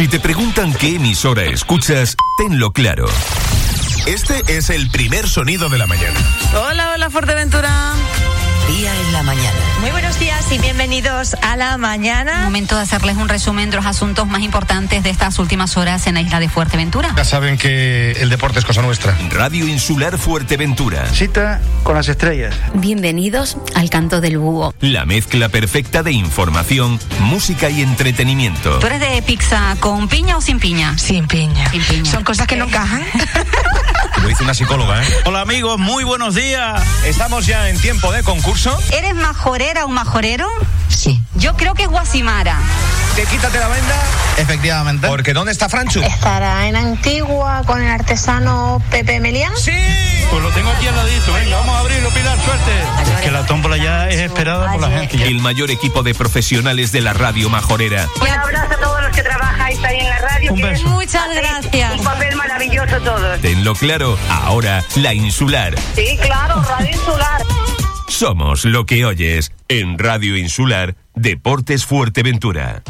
Si te preguntan qué emisora escuchas, tenlo claro. Este es el primer sonido de la mañana. Hola, hola, Fuerteventura. Día en la mañana. Muy buenos días y bienvenidos a la mañana. Momento de hacerles un resumen de los asuntos más importantes de estas últimas horas en la isla de Fuerteventura. Ya saben que el deporte es cosa nuestra. Radio Insular Fuerteventura. Cita con las estrellas. Bienvenidos al canto del búho. La mezcla perfecta de información, música y entretenimiento. ¿Tú eres de pizza con piña o sin piña? Sin piña. Sin piña. Son cosas que no encajan. Lo dice una psicóloga, ¿eh? Hola amigos, muy buenos días. Estamos ya en tiempo de concurso. ¿Eres majorera o majorero? Sí. Yo creo que es Guasimara. Te quítate la venda. Efectivamente. Porque ¿dónde está Franchu? ¿Estará en Antigua con el artesano Pepe Melián? Sí. Pues lo tengo aquí al ladito, venga, vamos a abrirlo, Pilar, suerte. Es que la tómbola ya es esperada por la gente. El mayor equipo de profesionales de la radio majorera. Un abrazo a todos los que trabajáis ahí en la radio. Un beso. Muchas gracias. Un papel maravilloso todos. Tenlo claro, ahora la insular. Sí, claro, Radio Insular. Somos lo que oyes en Radio Insular Deportes Fuerteventura.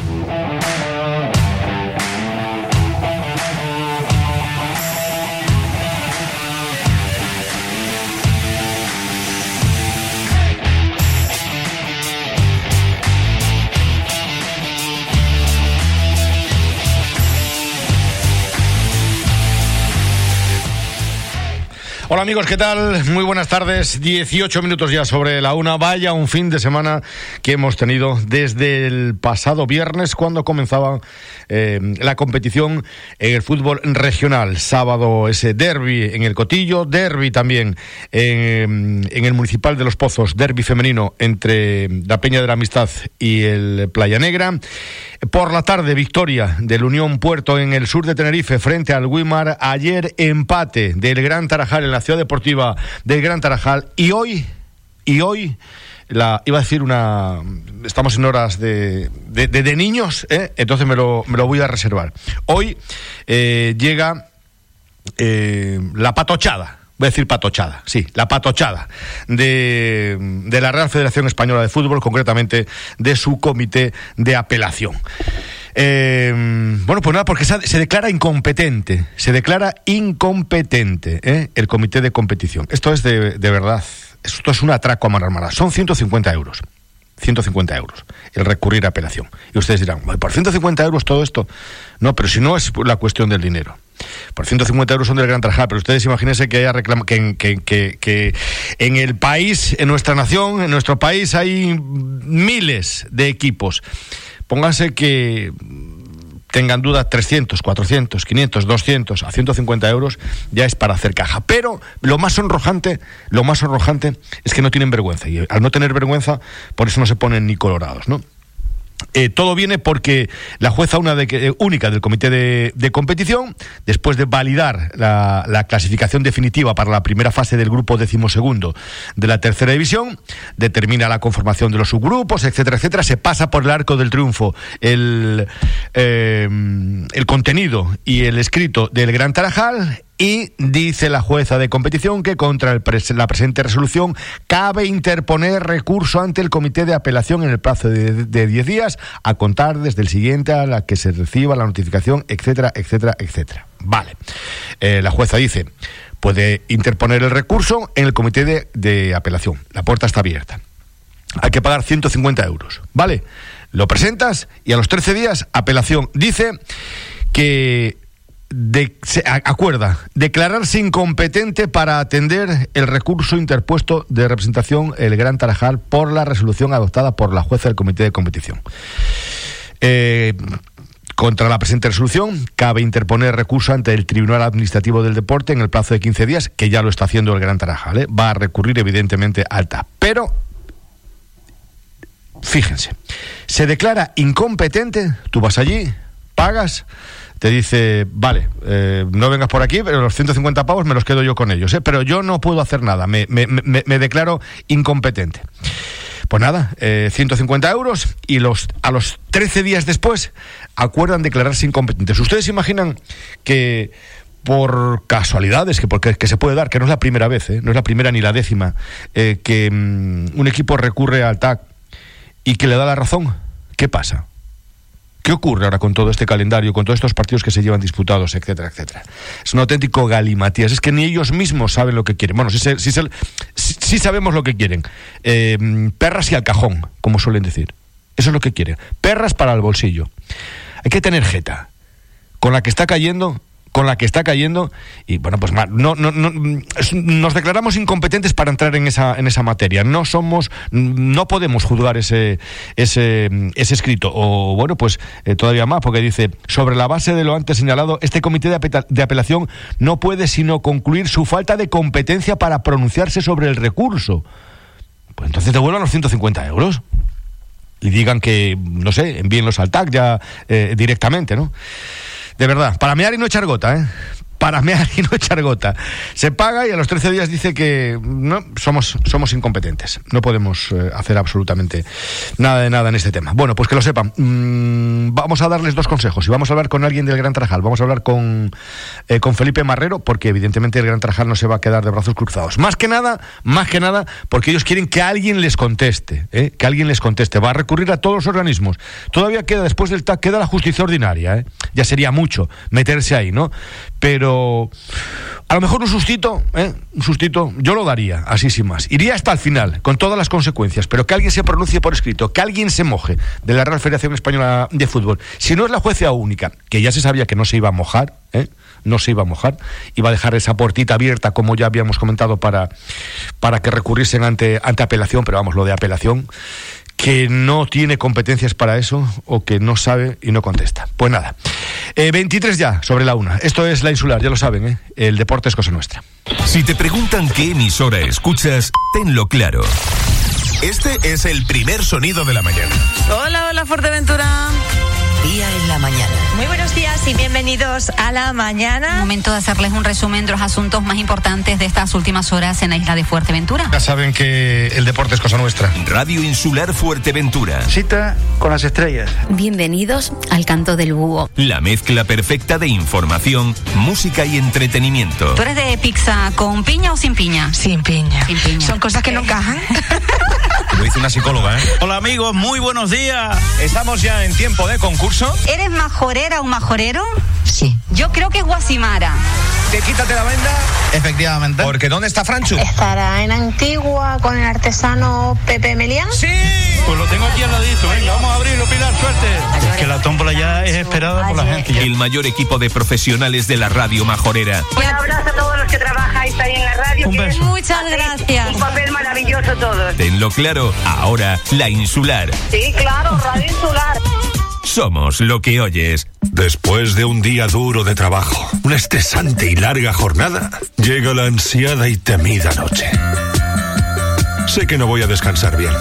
Amigos, ¿qué tal? Muy buenas tardes. 18 minutos ya sobre la una. Vaya un fin de semana que hemos tenido desde el pasado viernes cuando comenzaba eh, la competición en el fútbol regional. Sábado ese derby en el Cotillo, derby también en, el Municipal de Los Pozos, derby femenino entre la Peña de la Amistad y el Playa Negra. Por la tarde, victoria del Unión Puerto en el sur de Tenerife frente al Wimar. Ayer empate del Gran Tarajal en la ciudad deportiva del Gran Tarajal. Y hoy, y hoy, la, iba a decir una. Estamos en horas de, de, niños, ¿eh? entonces me lo, me lo voy a reservar. Hoy eh, llega eh, la patochada. Voy a decir patochada, sí, la patochada de, de la Real Federación Española de Fútbol, concretamente de su comité de apelación. Eh, bueno, pues nada, porque se, declara incompetente, se declara incompetente ¿eh? el comité de competición. Esto es de, de verdad, esto es un atraco a mano armada. Son 150 euros. 150 euros el recurrir a apelación. Y ustedes dirán, "Ay, ¿por 150 euros todo esto? No, pero si no es la cuestión del dinero. Por 150 euros son del Gran Trajal, pero ustedes imagínense que, haya reclama- que, que- que- que en el país, en nuestra nación, en nuestro país hay miles de equipos. Pónganse que tengan duda 300, 400, 500, 200 a 150 euros ya es para hacer caja. Pero lo más sonrojante, lo más sonrojante es que no tienen vergüenza y al no tener vergüenza, por eso no se ponen ni colorados, ¿no? Eh, todo viene porque la jueza una de eh, única del comité de, de competición, después de validar la, la clasificación definitiva para la primera fase del grupo decimosegundo de la tercera división, determina la conformación de los subgrupos, etcétera, etcétera, se pasa por el arco del triunfo el, eh, el contenido y el escrito del Gran Tarajal y dice la jueza de competición que contra la presente resolución cabe interponer recurso ante el comité de apelación en el plazo de de 10 días a contar desde el siguiente a la que se reciba la notificación, etcétera, etcétera, etcétera. Vale. Eh, la jueza dice, puede interponer el recurso en el comité de, de apelación. La puerta está abierta. Hay que pagar 150 euros. ¿Vale? Lo presentas y a los 13 días, apelación. Dice que de- se acuerda declararse incompetente para atender el recurso interpuesto de representación el Gran Tarajal por la resolución adoptada por la jueza del comité de competición. Eh, contra la presente resolución, cabe interponer recurso ante el Tribunal Administrativo del Deporte en el plazo de 15 días, que ya lo está haciendo el Gran Tarajal. ¿eh? Va a recurrir, evidentemente, al TAP. Pero fíjense, se declara incompetente, tú vas allí, pagas, te dice, vale, eh, no vengas por aquí, pero los 150 pavos me los quedo yo con ellos, ¿eh? pero yo no puedo hacer nada, me, me- declaro incompetente. Pues nada, eh, 150 euros y los, a los 13 días después acuerdan declararse incompetentes. ¿Ustedes se imaginan que por casualidades, que, porque, que se puede dar, que no es la primera vez, ¿eh? no es la primera ni la décima, eh, que mm, un equipo recurre al TAC y que le da la razón? ¿Qué pasa? ¿Qué ocurre ahora con todo este calendario, con todos estos partidos que se llevan disputados, etcétera, etcétera? Es un auténtico galimatías. Es que ni ellos mismos saben lo que quieren. Bueno, sí, sabemos lo que quieren. Eh, perras y al cajón, como suelen decir. Eso es lo que quieren. Perras para el bolsillo. Hay que tener jeta. Con la que está cayendo, con la que está cayendo, y bueno, pues no, no, no, nos declaramos incompetentes para entrar en esa, en esa materia. No somos, no podemos juzgar ese, ese, escrito. O bueno, pues eh, todavía más, porque dice, sobre la base de lo antes señalado, este comité de, de apelación no puede sino concluir su falta de competencia para pronunciarse sobre el recurso. Pues entonces devuelvan los 150 euros y digan que, no sé, envíenlos al TAC ya eh, directamente, ¿no? De verdad, para mear y no echar gota, ¿eh? Para mear y no echar gota. Se paga y a los 13 días dice que no, somos, somos incompetentes. No podemos eh, hacer absolutamente nada de nada en este tema. Bueno, pues que lo sepan. Mm, vamos a darles dos consejos y vamos a hablar con alguien del Gran Trajal. Vamos a hablar con, eh, con Felipe Marrero, porque evidentemente el Gran Trajal no se va a quedar de brazos cruzados. Más que nada, más que nada, porque ellos quieren que alguien les conteste, ¿eh? que alguien les conteste. Va a recurrir a todos los organismos. Todavía queda, después del TAC, queda la justicia ordinaria. ¿eh? Ya sería mucho meterse ahí, ¿no? Pero a lo mejor un sustito, ¿eh? un sustito, yo lo daría, así sin más. Iría hasta el final, con todas las consecuencias, pero que alguien se pronuncie por escrito, que alguien se moje de la Real Federación Española de Fútbol. Si no es la jueza única, que ya se sabía que no se iba a mojar, ¿eh? no se iba a mojar, iba a dejar esa puertita abierta, como ya habíamos comentado, para, para que recurriesen ante, ante apelación, pero vamos, lo de apelación que no tiene competencias para eso o que no sabe y no contesta. Pues nada, Eh, 23 ya sobre la una. Esto es la insular, ya lo saben, ¿eh? el deporte es cosa nuestra. Si te preguntan qué emisora escuchas, tenlo claro. Este es el primer sonido de la mañana. Hola, hola Fuerteventura. Día en la mañana. Muy buenos días y bienvenidos a la mañana. Momento de hacerles un resumen de los asuntos más importantes de estas últimas horas en la isla de Fuerteventura. Ya saben que el deporte es cosa nuestra. Radio Insular Fuerteventura. Cita con las estrellas. Bienvenidos al canto del búho. La mezcla perfecta de información, música y entretenimiento. ¿Tú eres de pizza con piña o sin piña? Sin piña. Sin piña. Son cosas que no encajan. Lo dice una psicóloga, ¿eh? Hola amigos, muy buenos días. Estamos ya en tiempo de concurso. ¿Eres majorera o majorero? Sí. Yo creo que es Guasimara. Te quítate la venda. Efectivamente. Porque ¿dónde está Franchu? ¿Estará en Antigua con el artesano Pepe Melián? Sí. Pues lo tengo aquí al ladito. Venga, vamos a abrirlo, Pilar, suerte. Es que la tómbola ya es esperada por la gente. ya. El mayor equipo de profesionales de la radio majorera. Un abrazo a todos los que trabajáis ahí en la radio. Un que beso. Muchas gracias. Un papel maravilloso todos. Tenlo claro, ahora la insular. Sí, claro, Radio Insular. Somos lo que oyes. Después de un día duro de trabajo, una estresante y larga jornada, llega la ansiada y temida noche. Sé que no voy a descansar bien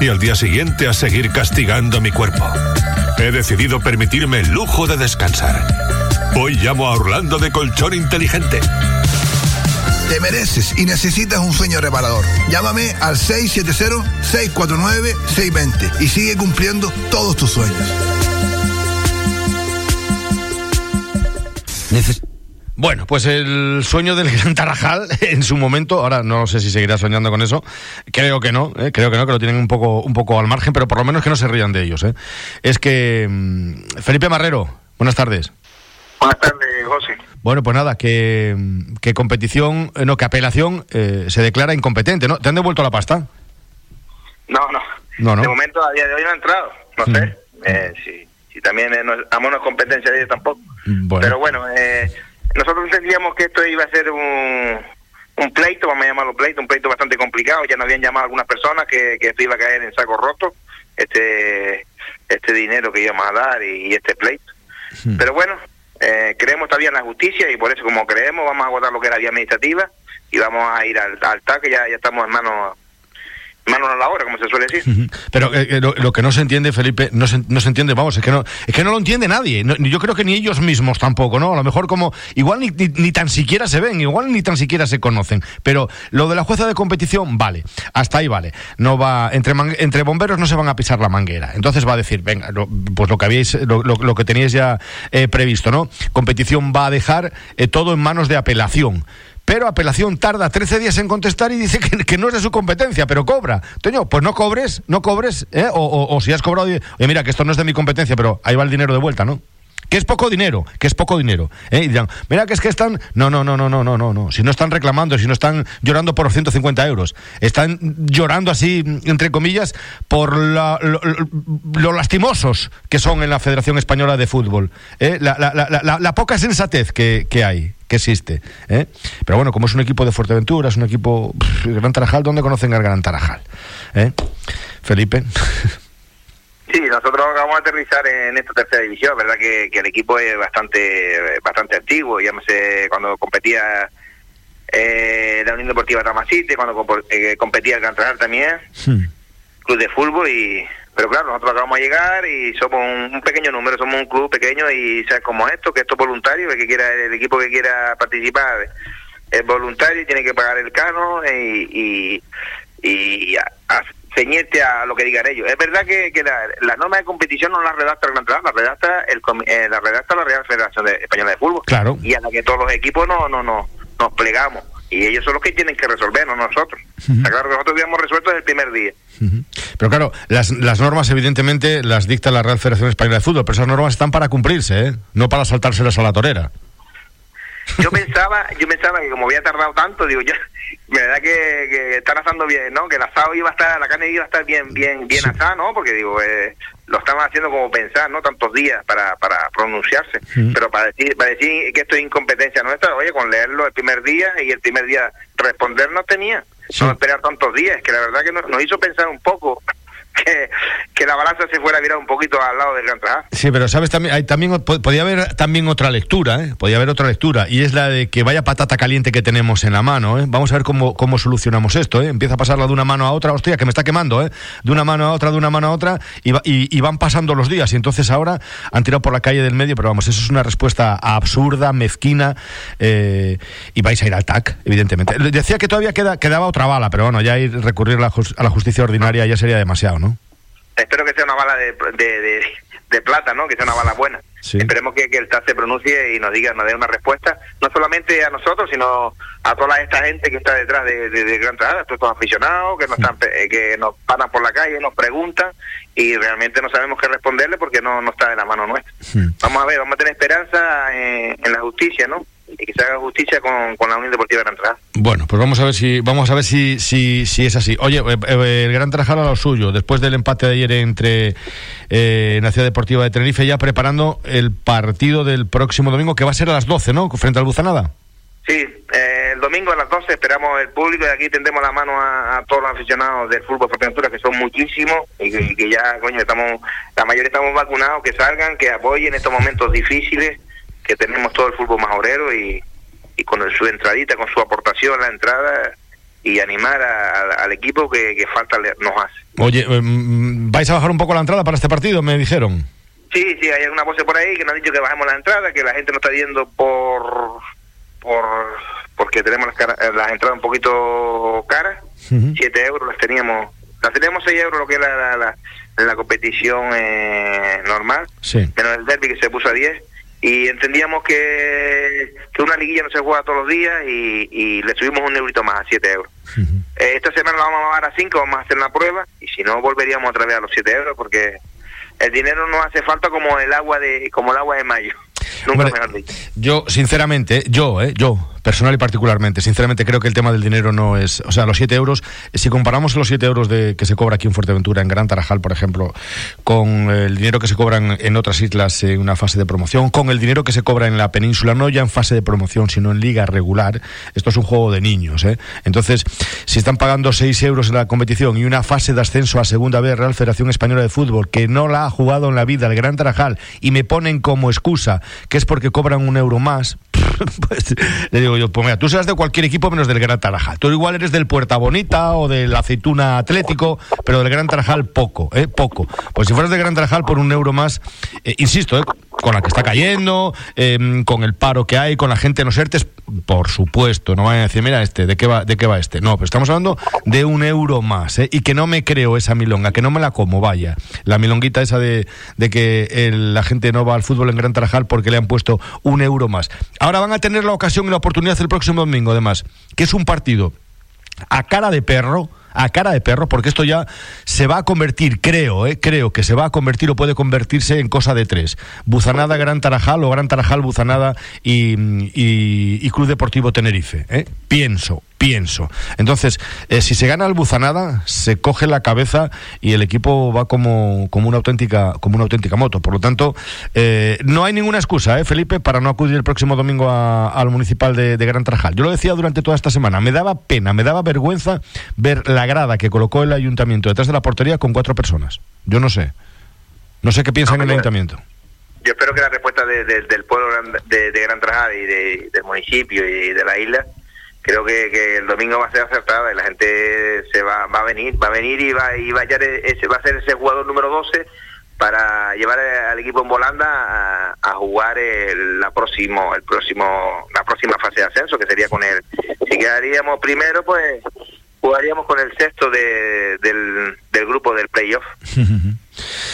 y al día siguiente a seguir castigando mi cuerpo. He decidido permitirme el lujo de descansar. Hoy llamo a Orlando de Colchón Inteligente. Te mereces y necesitas un sueño reparador. Llámame al 670-649-620 y sigue cumpliendo todos tus sueños. Bueno, pues el sueño del Gran Tarajal en su momento, ahora no sé si seguirá soñando con eso, creo que no, ¿eh? creo que no, que lo tienen un poco, un poco al margen, pero por lo menos que no se rían de ellos. ¿eh? Es que mm, Felipe Marrero, buenas tardes. Buenas tardes, José. Bueno, pues nada, que, que competición, eh, no, que apelación eh, se declara incompetente, ¿no? ¿Te han devuelto la pasta? No, no. No, no. De momento, a día de hoy no ha entrado. No sé. Eh, si, si también eh, no, es- amo no es competencia de ellos tampoco. Bueno. Pero bueno, eh, nosotros entendíamos que esto iba a ser un, un pleito, vamos a llamarlo pleito, un pleito bastante complicado. Ya nos habían llamado algunas personas que, que esto iba a caer en saco roto, este este dinero que íbamos a dar y, y este pleito. Pero bueno, eh, creemos todavía en la justicia y por eso como creemos vamos a agotar lo que era vía administrativa y vamos a ir al, al TAC, que ya, ya estamos en manos manos a la obra, como se suele decir. Pero eh, eh, lo, que no se entiende, Felipe, no se, no se entiende, vamos, es que no, es que no lo entiende nadie. Yo creo que ni ellos mismos tampoco, ¿no? A lo mejor como, igual ni, ni, tan siquiera se ven, igual ni tan siquiera se conocen. Pero lo de la jueza de competición, vale, hasta ahí vale. No va, entre, entre bomberos no se van a pisar la manguera. Entonces va a decir, venga, lo- pues lo que habíais, lo- lo que teníais ya eh, previsto, ¿no? Competición va a dejar eh, todo en manos de apelación. Pero apelación tarda 13 días en contestar y dice que, no es de su competencia, pero cobra. Toño, pues no cobres, no cobres, ¿eh? o, si has cobrado, oye, mira, que esto no es de mi competencia, pero ahí va el dinero de vuelta, ¿no? que es poco dinero, que es poco dinero. ¿eh? Y dirán, mira que es que están. No, no, no, no, no, no, no, no. Si no están reclamando, si no están llorando por 150 euros, están llorando así, entre comillas, por lo, lastimosos que son en la Federación Española de Fútbol. ¿eh? La, poca sensatez que, hay que existe. ¿eh? Pero bueno, como es un equipo de Fuerteventura, es un equipo. Gran Tarajal, ¿dónde conocen al Gran Tarajal? ¿Eh? Felipe. Sí, nosotros vamos a aterrizar en esta tercera división, verdad que, el equipo es bastante bastante antiguo, ya sé cuando competía eh, la Unión Deportiva Tamasite, cuando eh, competía el Cantanar también, club de fútbol y pero claro, nosotros acabamos de llegar y somos un, pequeño número, somos un club pequeño y sabes como esto, que esto es voluntario, el que quiera el equipo que quiera participar es voluntario y tiene que pagar el cano y, y, y ceñirte a lo que digan ellos. Es verdad que, que la, norma de competición no la redacta el Gran la redacta el, eh, la redacta la Real Federación Española de Fútbol. Claro. Y a la que todos los equipos no, no, no, nos plegamos. Y ellos son los que tienen que resolver, no nosotros. claro que nosotros habíamos resuelto desde el primer día. Pero claro, las, las normas evidentemente las dicta la Real Federación Española de Fútbol, pero esas normas están para cumplirse, ¿eh? no para saltárselas a la torera. Yo pensaba, yo pensaba que como había tardado tanto, digo, yo, verdad que, que están asando bien, ¿no? Que el asado iba a estar, la carne iba a estar bien, bien, bien asada, ¿no? Porque digo, eh, lo estaban haciendo como pensar, ¿no? Tantos días para, para pronunciarse, pero para decir, para decir que esto es incompetencia nuestra, oye, con leerlo el primer día y el primer día responder no tenía, no esperar tantos días, que la verdad que nos, nos hizo pensar un poco que, la balanza se fuera a virar un poquito al lado del Gran. Sí, pero sabes también, hay, también podía haber también otra lectura, ¿eh? podía haber otra lectura y es la de que vaya patata caliente que tenemos en la mano, ¿eh? Vamos a ver cómo, cómo solucionamos esto, ¿eh? Empieza a pasarla de una mano a otra, hostia, que me está quemando, ¿eh? De una mano a otra, de una mano a otra y, y, van pasando los días y entonces ahora han tirado por la calle del medio, pero vamos, eso es una respuesta absurda, mezquina eh, y vais a ir al TAC, evidentemente. Decía que todavía queda, quedaba otra bala, pero bueno, ya ir recurrir a la justicia ordinaria ya sería demasiado, ¿no? Espero que sea una bala de, de, de, plata, ¿no? Que sea una bala buena. Esperemos que, el TAS se pronuncie y nos diga, nos dé una respuesta, no solamente a nosotros, sino a toda esta gente que está detrás de, de, Gran Trajada, todos estos aficionados que nos, están, eh, que nos paran por la calle, nos preguntan y realmente no sabemos qué responderle porque no, no está en la mano nuestra. Vamos a ver, vamos a tener esperanza en, en la justicia, ¿no? Y que se haga justicia con, con la Unión Deportiva Gran Trajal. Bueno, pues vamos a ver si vamos a ver si si, si es así. Oye, eh, eh, el Gran Trajal a lo suyo, después del empate de ayer entre eh, Ciudad Deportiva de Tenerife, ya preparando el partido del próximo domingo, que va a ser a las 12, ¿no? Frente al Buzanada. Sí, el domingo a las 12 esperamos el público y aquí tendemos la mano a, todos los aficionados del fútbol Fuerteventura, que son muchísimos y que, ya, coño, estamos, la mayoría estamos vacunados, que salgan, que apoyen estos momentos difíciles que tenemos todo el fútbol majorero y, y con su entradita, con su aportación a la entrada y animar al equipo que, falta nos hace. Oye, em, ¿vais a bajar un poco la entrada para este partido? Me dijeron. Sí, sí, hay alguna voz por ahí que nos ha dicho que bajemos la entrada, que la gente no está yendo por por porque tenemos las, las entradas un poquito caras, 7 euros las teníamos, las teníamos 6 euros lo que es la, la, la, competición eh, normal, sí. menos el derby que se puso a 10 y entendíamos que, que una liguilla no se juega todos los días y, y le subimos un eurito más a 7 euros. Eh, esta semana la vamos a bajar a 5, vamos a hacer una prueba y si no volveríamos otra vez a los 7 euros porque el dinero no hace falta como el agua de como el agua de mayo. Nunca mejor dicho. Yo, sinceramente, yo, eh, yo, personal y particularmente, sinceramente creo que el tema del dinero no es, o sea, los 7 euros, si comparamos los 7 euros de, que se cobra aquí en Fuerteventura, en Gran Tarajal, por ejemplo, con el dinero que se cobran en otras islas en una fase de promoción, con el dinero que se cobra en la península, no ya en fase de promoción, sino en liga regular, esto es un juego de niños, ¿eh? Entonces, si están pagando 6 euros en la competición y una fase de ascenso a Segunda B Real Federación Española de Fútbol, que no la ha jugado en la vida el Gran Tarajal, y me ponen como excusa que es porque cobran un euro más, pues le digo yo, pues mira, tú serás de cualquier equipo menos del Gran Tarajal. Tú igual eres del Puerta Bonita o del Aceituna Atlético, pero del Gran Tarajal poco, ¿eh? Poco. Pues si fueras del Gran Tarajal por un euro más, eh, insisto, ¿eh? con la que está cayendo, em, con el paro que hay, con la gente en los por supuesto, no vayan a decir, mira este, ¿de qué va, de qué va este? No, pero estamos hablando de un euro más, ¿eh? y que no me creo esa milonga, que no me la como, vaya. La milonguita esa de, de que la gente no va al fútbol en Gran Tarajal porque le han puesto un euro más. Ahora van a tener la ocasión y la oportunidad el próximo domingo, además, que es un partido a cara de perro, a cara de perro, porque esto ya se va a convertir, creo, eh, creo que se va a convertir o puede convertirse en cosa de tres. Buzanada Gran Tarajal o Gran Tarajal Buzanada y, y- Club Deportivo Tenerife. eh. Pienso, pienso. Entonces, eh, si se gana el Buzanada, se coge la cabeza y el equipo va como, como una auténtica como una auténtica moto. Por lo tanto, no hay ninguna excusa, ¿eh, Felipe, para no acudir el próximo domingo a- al municipal de, de Gran Tarajal. Yo lo decía durante toda esta semana, me daba pena, me daba vergüenza ver la grada que colocó el ayuntamiento detrás de la portería con cuatro personas. Yo no sé. No sé qué piensan en el ayuntamiento. Yo espero que la respuesta de- de- del pueblo de, de Gran Trajal y de- del municipio y de la isla, creo que, que el domingo va a ser acertada y la gente se va, va a venir, va a venir y va, y va, a, hallar ese, va a ser ese jugador número 12 para llevar al equipo en volanda a, a jugar el, la próximo, el próximo, la próxima fase de ascenso, que sería con el, si quedaríamos primero, pues jugaríamos con el sexto de, del, del grupo del playoff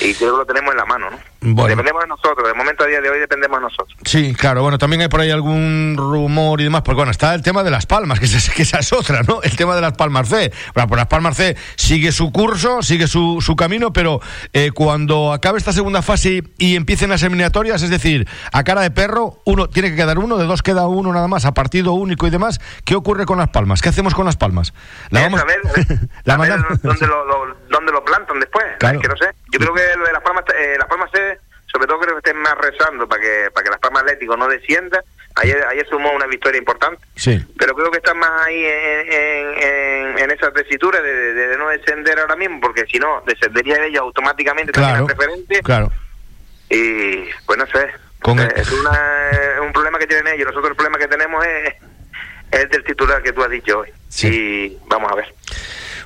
y creo que lo tenemos en la mano, ¿no? Bueno. Dependemos de nosotros, de momento a día de hoy dependemos de nosotros. Sí, claro, bueno, también hay por ahí algún rumor y demás, porque bueno, está el tema de las palmas, que, esa- que esa es otra, ¿no? El tema de las palmas C. Bueno, pues las palmas C sigue su curso, sigue su, su camino, pero eh, cuando acabe esta segunda fase y empiecen las eliminatorias, es decir, a cara de perro, uno tiene que quedar uno, de dos queda uno nada más, a partido único y demás. ¿Qué ocurre con las palmas? ¿Qué hacemos con las palmas? La Es vamos- a ver, a ver, la a ver mandamos- dónde, lo, lo- dónde lo plantan después, Claro. es que no sé. Yo creo que lo de las palmas, eh, las palmas se, sobre todo creo que estén más rezando para que para que las palmas Atlético no descienda. Ayer, ayer sumó una victoria importante, Sí. pero creo que están más ahí en, en, en, en esa tesitura de, de- de no descender ahora mismo, porque si no, descendería ellos automáticamente también Claro, preferente. claro. Y pues no sé, Con Eh, el- es una- es un problema que tienen ellos. Nosotros el problema que tenemos es, es el del titular que tú has dicho hoy. Y vamos a ver.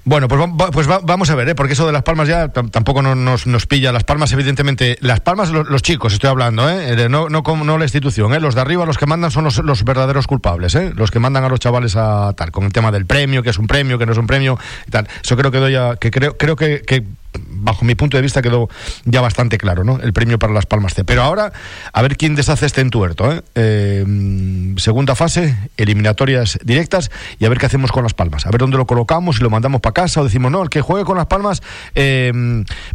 Bueno, pues, va- pues va- vamos a ver, ¿eh? porque eso de las palmas ya tam- tampoco no- nos, pilla. Las palmas, evidentemente, las palmas, lo- los, chicos, estoy hablando, ¿eh? No, no, no la institución, ¿eh? los de arriba, los que mandan son los, los verdaderos culpables, ¿eh? los que mandan a los chavales a tal, con el tema del premio, que es un premio, que no es un premio y tal. Eso creo que doy a- que creo, creo que, que bajo mi punto de vista quedó ya bastante claro, ¿no? El premio para las palmas C. Pero ahora, a ver quién deshace este entuerto, ¿eh? Eh, segunda fase, eliminatorias directas y a ver qué hacemos con las palmas. A ver dónde lo colocamos, si lo mandamos para casa o decimos, no, el que juegue con las palmas eh,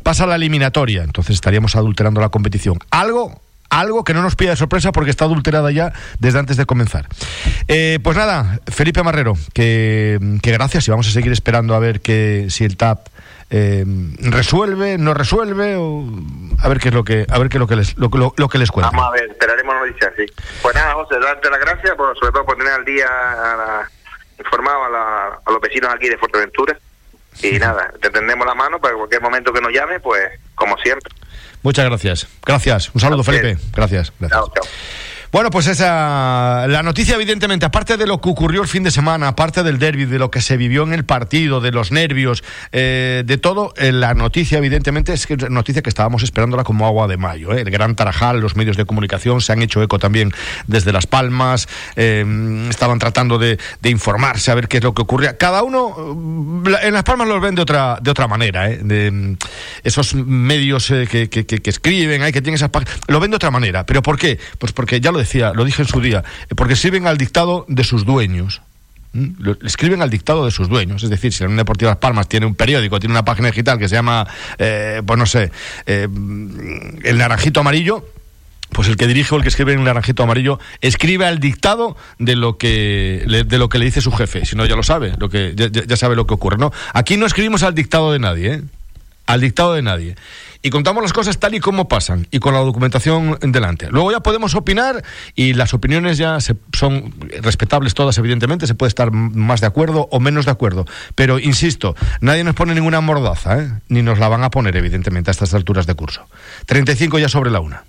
pasa a la eliminatoria. Entonces estaríamos adulterando la competición. Algo algo que no nos pida sorpresa porque está adulterada ya desde antes de comenzar. Eh, pues nada, Felipe Marrero, que, que gracias y vamos a seguir esperando a ver que si el TAP eh, resuelve, no resuelve, o a ver qué es lo que, a ver qué es lo que les, lo, lo- lo que les cuenta. Vamos a ver, esperaremos noticias, sí. Pues nada, José, darte las gracias, por, sobre todo por tener al día a la- informado a, la- a los vecinos aquí de Fuerteventura. Y nada, te tendemos la mano para cualquier momento que nos llame, pues como siempre. Muchas gracias. Gracias. Un saludo, Felipe. Gracias. gracias. Chao, chao. Bueno, pues esa la noticia evidentemente, aparte de lo que ocurrió el fin de semana, aparte del derby, de lo que se vivió en el partido, de los nervios, eh, de todo, eh, la noticia evidentemente es que noticia que estábamos esperándola como agua de mayo. eh. El Gran Tarajal, los medios de comunicación se han hecho eco también desde Las Palmas, eh, estaban tratando de, informarse a ver qué es lo que ocurría. Cada uno la- en Las Palmas los ven de otra de otra manera, eh, de, mm, esos medios que, que- que- que escriben, hay que tienen esas páginas, lo ven de otra manera. ¿Pero por qué? Pues porque ya lo decía, lo dije en su día, eh, porque sirven al dictado de sus dueños. ¿Mm? Le escriben al dictado de sus dueños. Es decir, si la Unión Deportiva Las Palmas tiene un periódico, tiene una página digital que se llama, eh, pues no sé, eh, El Naranjito Amarillo, pues el que dirige o el que escribe en el naranjito amarillo escribe al dictado de lo que le, de lo que le dice su jefe. Si no, ya lo sabe, lo que ya- ya sabe lo que ocurre. ¿no? Aquí no escribimos al dictado de nadie, ¿eh? al dictado de nadie. Y contamos las cosas tal y como pasan y con la documentación delante. Luego ya podemos opinar y las opiniones ya se- son respetables todas, evidentemente. Se puede estar más de acuerdo o menos de acuerdo. Pero insisto, nadie nos pone ninguna mordaza, ¿eh? ni nos la van a poner, evidentemente, a estas alturas de curso. 35 ya sobre la una.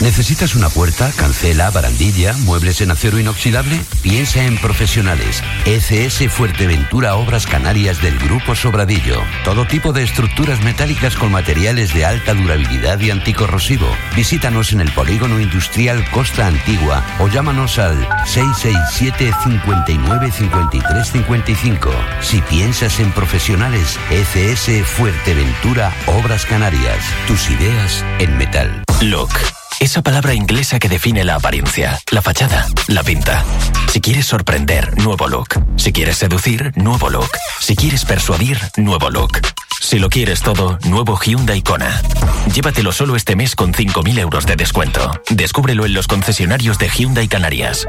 ¿Necesitas una puerta, cancela, barandilla, muebles en acero inoxidable? Piensa en profesionales. ECS Fuerteventura Obras Canarias del Grupo Sobradillo. Todo tipo de estructuras metálicas con materiales de alta durabilidad y anticorrosivo. Visítanos en el Polígono Industrial Costa Antigua o llámanos al 667 59 53 55. Si piensas en profesionales, ECS Fuerteventura Obras Canarias. Tus ideas en metal. LOC. Esa palabra inglesa que define la apariencia, la fachada, la pinta. Si quieres sorprender, nuevo look. Si quieres seducir, nuevo look. Si quieres persuadir, nuevo look. Si lo quieres todo, nuevo Hyundai Kona. Llévatelo solo este mes con 5.000 euros de descuento. Descúbrelo en los concesionarios de Hyundai Canarias.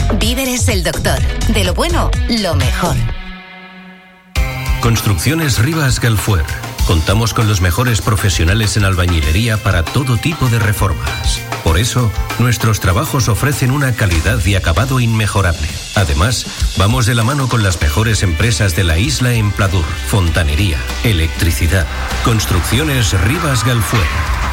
Víveres el Doctor. De lo bueno, lo mejor. Construcciones Rivas Galfuer. Contamos con los mejores profesionales en albañilería para todo tipo de reformas. Por eso, nuestros trabajos ofrecen una calidad y acabado inmejorable. Además, vamos de la mano con las mejores empresas de la isla en Pladur, fontanería, electricidad. Construcciones Rivas Galfuer.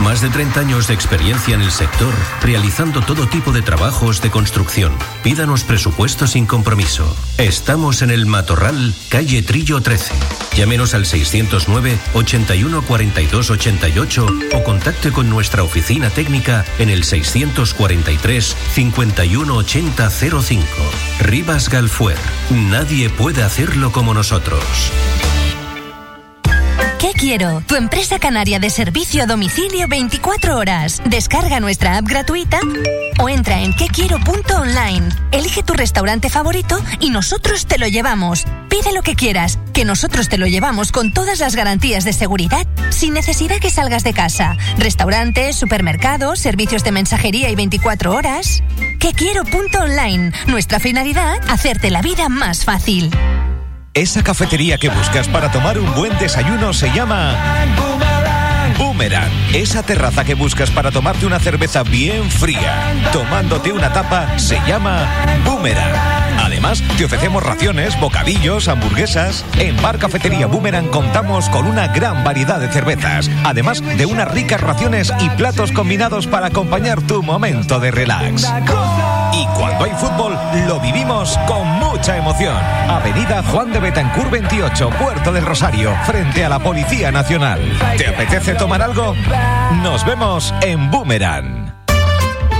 Más de 30 años de experiencia en el sector, realizando todo tipo de trabajos de construcción. Pídanos presupuesto sin compromiso. Estamos en el Matorral, calle Trillo 13. Llámenos al 609 81 42 88 o contacte con nuestra oficina técnica en el 643 51 80 05. Rivas Galfuer. Nadie puede hacerlo como nosotros. ¿Qué quiero? Tu empresa canaria de servicio a domicilio 24 horas. Descarga nuestra app gratuita o entra en quequiero.online. Elige tu restaurante favorito y nosotros te lo llevamos. Pide lo que quieras, que nosotros te lo llevamos con todas las garantías de seguridad, sin necesidad que salgas de casa. Restaurantes, supermercados, servicios de mensajería y 24 horas. Quequiero.online. Nuestra finalidad, hacerte la vida más fácil. Esa cafetería que buscas para tomar un buen desayuno se llama Boomerang. Esa terraza que buscas para tomarte una cerveza bien fría, tomándote una tapa, se llama Boomerang. Además, te ofrecemos raciones, bocadillos, hamburguesas. En Bar Cafetería Boomerang contamos con una gran variedad de cervezas, además de unas ricas raciones y platos combinados para acompañar tu momento de relax. Y cuando hay fútbol, lo vivimos con mucha emoción. Avenida Juan de Betancur 28, Puerto del Rosario, frente a la Policía Nacional. ¿Te apetece tomar algo? Nos vemos en Boomerang.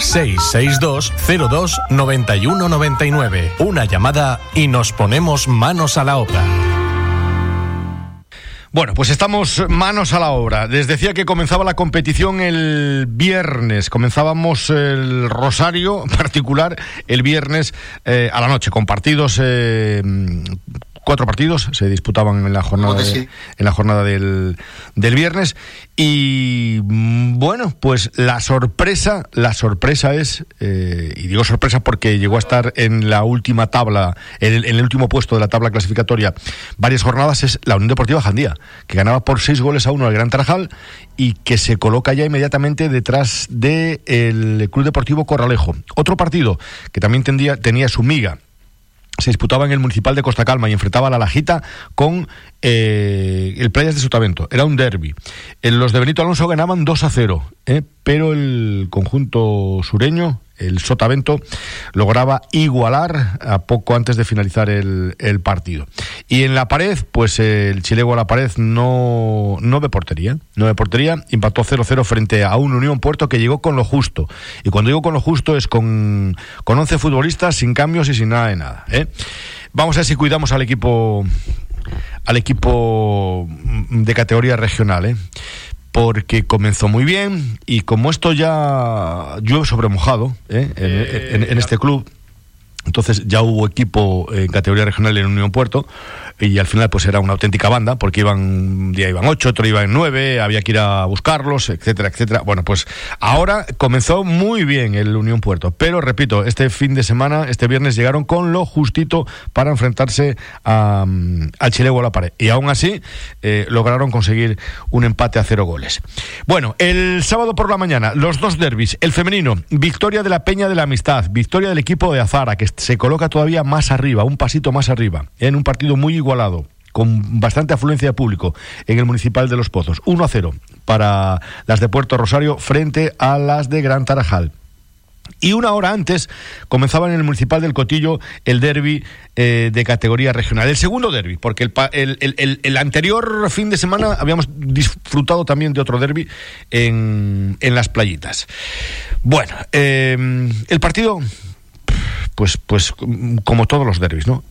662 02 9199. Una llamada y nos ponemos manos a la obra. Bueno, pues estamos manos a la obra. Les decía que comenzaba la competición el viernes. Comenzábamos el Rosario particular el viernes eh, a la noche con partidos eh, cuatro partidos se disputaban en la jornada, en la jornada del, del, viernes. Y mm, bueno, pues la sorpresa, la sorpresa es, eh, y digo sorpresa porque llegó a estar en la última tabla, en el, en el, último puesto de la tabla clasificatoria varias jornadas, es la Unión Deportiva Jandía, que ganaba por seis goles a uno al Gran Tarajal y que se coloca ya inmediatamente detrás del el Club Deportivo Corralejo. Otro partido que también tendría, tenía su miga se disputaba en el Municipal de Costa Calma y enfrentaba a la Lajita con eh, el Playas de Sotavento. Era un derby. los de Benito Alonso ganaban 2 a 0, ¿eh? pero el conjunto sureño, el Sotavento, lograba igualar a poco antes de finalizar el, partido. Y en la pared, pues el chilego a la pared no, no ve portería. No ve portería, impactó 0-0 frente a un Unión Puerto que llegó con lo justo. Y cuando digo con lo justo es con, con 11 futbolistas, sin cambios y sin nada de nada. ¿eh? Vamos a ver si cuidamos al equipo al equipo de categoría regional, ¿eh? Porque comenzó muy bien y como esto ya llueve sobre mojado ¿eh? en, en, en, este club, Entonces ya hubo equipo en categoría regional en Unión Puerto y al final pues era una auténtica banda porque iban un día iban ocho, otro iban nueve, había que ir a buscarlos, etcétera, etcétera. Bueno, pues ahora comenzó muy bien el Unión Puerto, pero repito, este fin de semana, este viernes llegaron con lo justito para enfrentarse a, al Chilego a la pared y aún así eh, lograron conseguir un empate a cero goles. Bueno, el sábado por la mañana los dos derbis, el femenino, victoria de la Peña de la Amistad, victoria del equipo de Azara que se coloca todavía más arriba, un pasito más arriba, en un partido muy igualado con bastante afluencia de público en el municipal de Los Pozos. 1 a 0 para las de Puerto Rosario frente a las de Gran Tarajal. Y una hora antes comenzaba en el municipal del Cotillo el derby eh, de categoría regional. El segundo derby, porque el, el- el anterior fin de semana habíamos disfrutado también de otro derby en, en las playitas. Bueno, eh, el partido pues, pues mm, como todos los derbis, ¿no?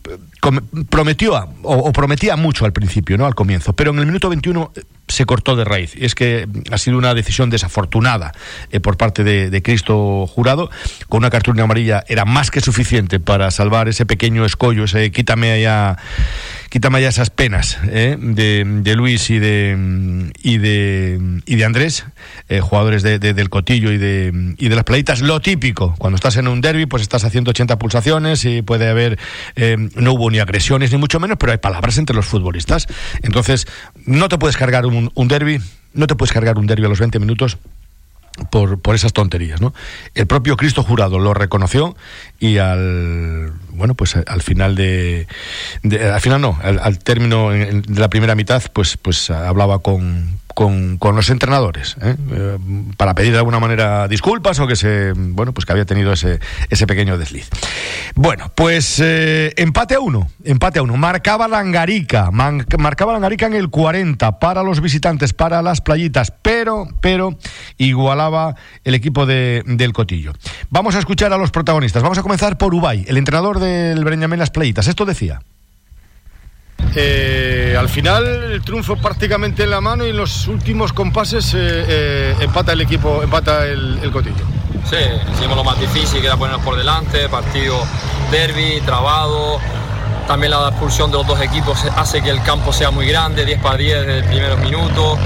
Prometió a- o, prometía mucho al principio, ¿no? Al comienzo, pero en el minuto 21 se cortó de raíz. Y es que ha sido una decisión desafortunada eh, por parte de, de Cristo Jurado. Con una cartulina amarilla era más que suficiente para salvar ese pequeño escollo, ese quítame allá, quítame allá esas penas ¿eh? de, Luis y de y de y de Andrés, eh, jugadores de- de- del Cotillo y de y de las playitas. Lo típico, cuando estás en un derby, pues estás haciendo 80 pulsaciones y puede haber eh, no hubo ni agresiones ni mucho menos, pero hay palabras entre los futbolistas. Entonces, no te puedes cargar un, un derby, no te puedes cargar un derby a los 20 minutos por, por esas tonterías, ¿no? El propio Cristo Jurado lo reconoció y al bueno pues al final de, al final no, al, al término de la primera mitad pues pues hablaba con con, con los entrenadores ¿eh? Eh, para pedir de alguna manera disculpas o que se bueno pues que había tenido ese ese pequeño desliz. Bueno pues eh, empate a uno empate a uno. Marcaba Langarica man- marcaba Langarica en el 40 para los visitantes para las playitas pero pero igualaba el equipo de, del Cotillo. Vamos a escuchar a los protagonistas. Vamos a comenzar por Ubay el entrenador del Breñamén Las Playitas. Esto decía Eh, al final el triunfo prácticamente en la mano y en los últimos compases eh, eh, empata el equipo, empata el, cotillo. Sí, hicimos lo más difícil, que era ponernos por delante, partido derby, trabado. También la expulsión de los dos equipos hace que el campo sea muy grande, 10 para 10 desde el primeros minutos.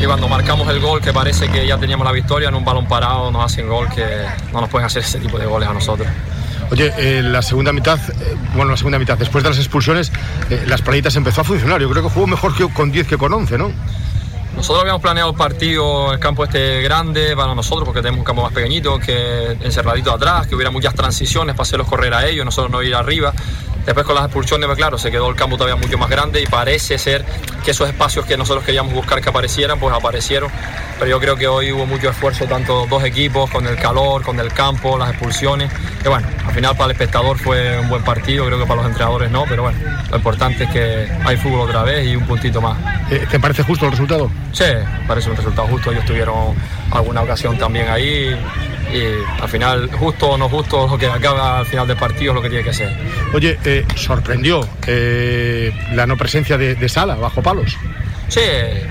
Y cuando marcamos el gol, que parece que ya teníamos la victoria, en un balón parado nos hacen gol que no nos pueden hacer ese tipo de goles a nosotros. Oye, eh, la segunda mitad, eh, bueno, la segunda mitad, después de las expulsiones, eh, las playitas empezó a funcionar. Yo creo que jugó mejor que con 10 que con 11, ¿no? Nosotros habíamos planeado el partido, el campo este grande para nosotros, porque tenemos un campo más pequeñito, que encerradito atrás, que hubiera muchas transiciones para hacerlos correr a ellos, nosotros no ir arriba. Después con las expulsiones, pues claro, se quedó el campo todavía mucho más grande y parece ser que esos espacios que nosotros queríamos buscar que aparecieran, pues aparecieron. Pero yo creo que hoy hubo mucho esfuerzo, tanto dos equipos, con el calor, con el campo, las expulsiones. Que bueno, al final para el espectador fue un buen partido, creo que para los entrenadores no, pero bueno, lo importante es que hay fútbol otra vez y un puntito más. Eh, ¿Te parece justo el resultado? Sí, parece un resultado justo. Ellos tuvieron alguna ocasión también ahí. Y al final, justo o no justo, lo que acaba al final del partido es lo que tiene que ser. Oye, eh, sorprendió eh, la no presencia de, de Sala bajo palos. Sí,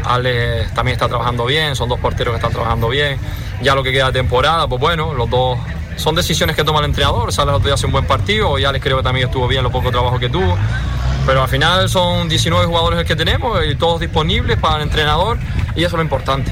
Ale también está trabajando bien, son dos porteros que están trabajando bien. Ya lo que queda de temporada, pues bueno, los dos son decisiones que toma el entrenador. Sala el otro día hace un buen partido y Alex creo que también estuvo bien lo poco trabajo que tuvo. Pero al final son 19 jugadores el que tenemos y todos disponibles para el entrenador y eso es lo importante.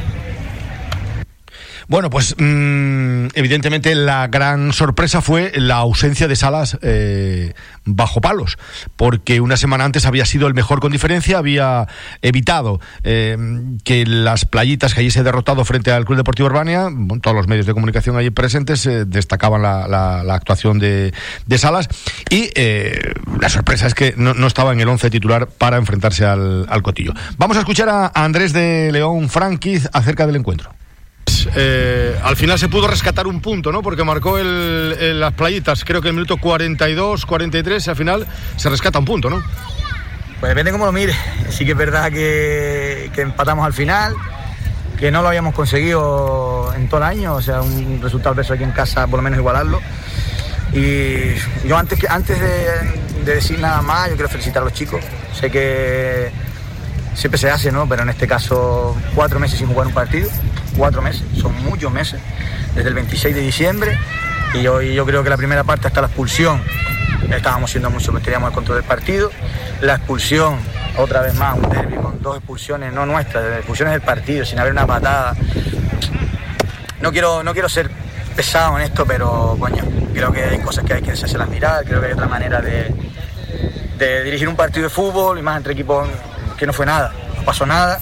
Bueno, pues mm, evidentemente la gran sorpresa fue la ausencia de Salas eh, bajo palos, porque una semana antes había sido el mejor con diferencia, había evitado eh, que las playitas que allí se derrotado frente al Club Deportivo Urbania, todos los medios de comunicación allí presentes eh, destacaban la, la- la actuación de, Salas y eh, la sorpresa es que no, no estaba en el once titular para enfrentarse al, al Cotillo. Vamos a escuchar a, a Andrés de León Franquiz acerca del encuentro. Eh, al final se pudo rescatar un punto, ¿no? Porque marcó las playitas, creo que el minuto 42, 43, y al final se rescata un punto, ¿no? Pues depende cómo lo mire. Sí que es verdad que, empatamos al final, que no lo habíamos conseguido en todo el año, o sea, un resultado adverso aquí en casa, por lo menos igualarlo. Y yo antes, antes de, de decir nada más, yo quiero felicitar a los chicos. Sé que siempre se hace, ¿no? Pero en este caso, cuatro meses sin jugar un partido, cuatro meses, son muchos meses, desde el 26 de diciembre. Y hoy yo creo que la primera parte hasta la expulsión estábamos siendo muy teníamos el control del partido. La expulsión, otra vez más, un derby con dos expulsiones, no nuestras, expulsiones del partido, sin haber una patada. No quiero, no quiero ser pesado en esto, pero coño, creo que hay cosas que hay que las mirar, creo que hay otra manera de, de dirigir un partido de fútbol y más entre equipos que no fue nada, no pasó nada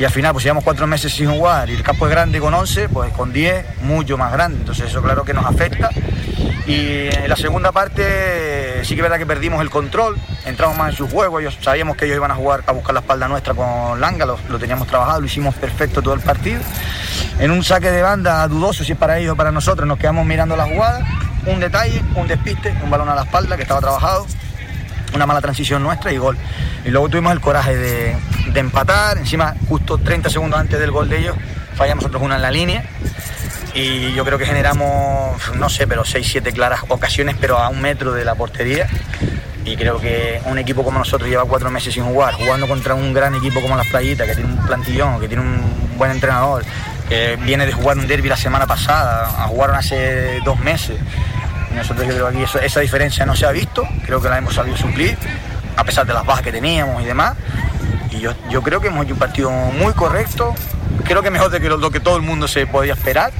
y al final pues llevamos cuatro meses sin jugar y el campo es grande con 11, pues con 10 mucho más grande, entonces eso claro que nos afecta. Y en la segunda parte sí que es verdad que perdimos el control, entramos más en su juego, ellos sabíamos que ellos iban a jugar a buscar la espalda nuestra con Langa, lo, teníamos trabajado, lo hicimos perfecto todo el partido, en un saque de banda dudoso si es para ellos o para nosotros, nos quedamos mirando la jugada, un detalle, un despiste, un balón a la espalda que estaba trabajado, una mala transición nuestra y gol. Y luego tuvimos el coraje de, empatar, encima justo 30 segundos antes del gol de ellos, fallamos nosotros una en la línea y yo creo que generamos, no sé, pero 6-7 claras ocasiones, pero a un metro de la portería. Y creo que un equipo como nosotros lleva cuatro meses sin jugar, jugando contra un gran equipo como Las Playitas, que tiene un plantillón, que tiene un buen entrenador, que viene de jugar un derby la semana pasada, a jugaron hace dos meses nosotros yo creo que aquí esa diferencia no se ha visto, creo que la hemos sabido suplir, a pesar de las bajas que teníamos y demás. Y yo, yo creo que hemos hecho un partido muy correcto, creo que mejor de que lo, que todo el mundo se podía esperar.